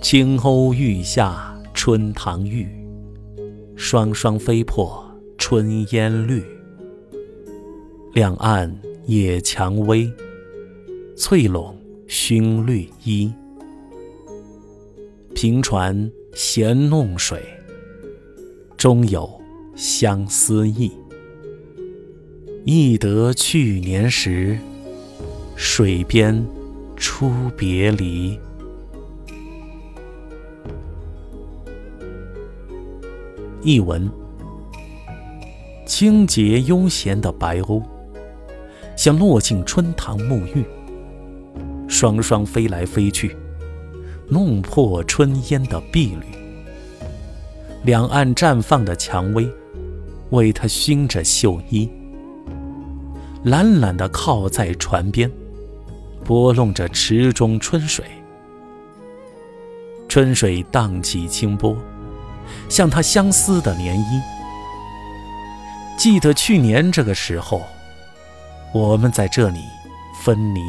青鸥欲下春堂玉，双双飞破春烟绿。两岸野蔷薇，翠笼熏绿衣。平船闲弄水，中有相思意。忆得去年时，水边初别离。译文：清洁悠闲的白鸥，像落进春塘沐浴，双双飞来飞去，弄破春烟的碧绿。两岸绽放的蔷薇，为它熏着绣衣，懒懒地靠在船边，拨弄着池中春水。春水荡起清波。像他相思的涟漪。记得去年这个时候，我们在这里分离。